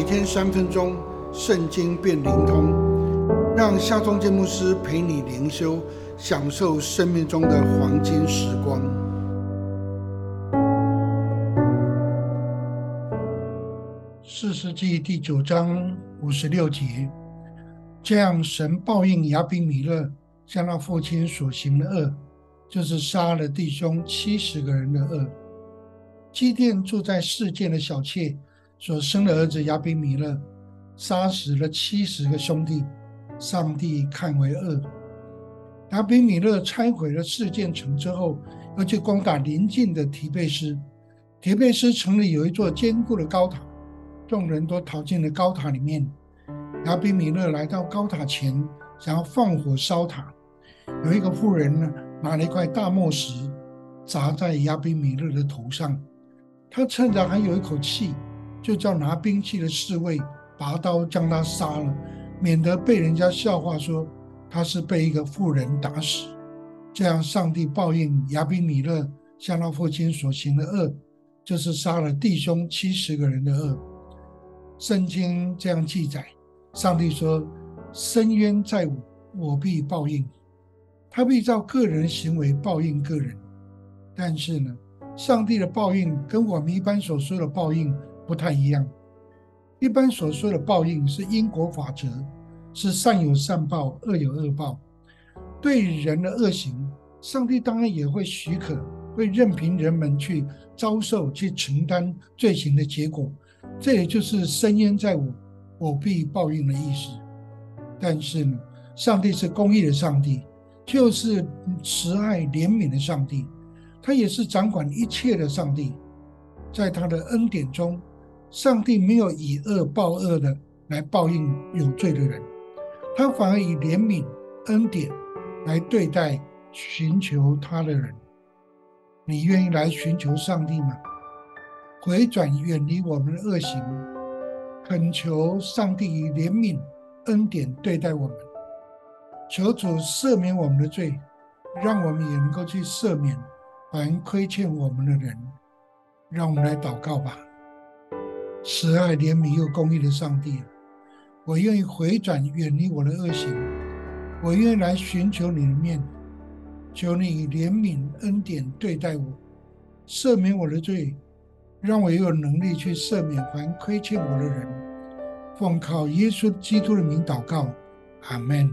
每天三分钟，圣经变灵通，让夏忠建牧师陪你灵修，享受生命中的黄金时光。四世纪第九章五十六节，这样神报应亚比米勒向他父亲所行的恶，就是杀了弟兄七十个人的恶。基甸住在世界的小妾所生的儿子亚比米勒，杀死了七十个兄弟，上帝看为恶。亚比米勒拆毁了世件城之后，又去攻打邻近的提贝斯。提贝斯城里有一座坚固的高塔，众人都逃进了高塔里面。亚比米勒来到高塔前，想要放火烧塔。有一个妇人呢，拿了一块大磨石，砸在亚比米勒的头上。他趁着还有一口气，就叫拿兵器的侍卫拔刀将他杀了，免得被人家笑话说他是被一个妇人打死。这样，上帝报应亚比米勒向他父亲所行的恶，就是杀了弟兄七十个人的恶。圣经这样记载：上帝说：“深渊在我，我必报应。他必照个人行为报应个人。”但是呢？上帝的报应跟我们一般所说的报应不太一样。一般所说的报应是因果法则，是善有善报，恶有恶报。对人的恶行，上帝当然也会许可，会任凭人们去遭受、去承担罪行的结果。这也就是“深渊在我，我必报应”的意思。但是呢，上帝是公义的上帝，就是慈爱怜悯的上帝。他也是掌管一切的上帝，在他的恩典中，上帝没有以恶报恶的来报应有罪的人，他反而以怜悯恩典来对待寻求他的人。你愿意来寻求上帝吗？回转远离我们的恶行，恳求上帝以怜悯恩典对待我们，求主赦免我们的罪，让我们也能够去赦免。凡亏欠我们的人，让我们来祷告吧。慈爱怜悯又公义的上帝，我愿意回转远离我的恶行，我愿意来寻求你的面，求你以怜悯恩典对待我，赦免我的罪，让我有能力去赦免凡亏欠我的人。奉靠耶稣基督的名祷告，阿门。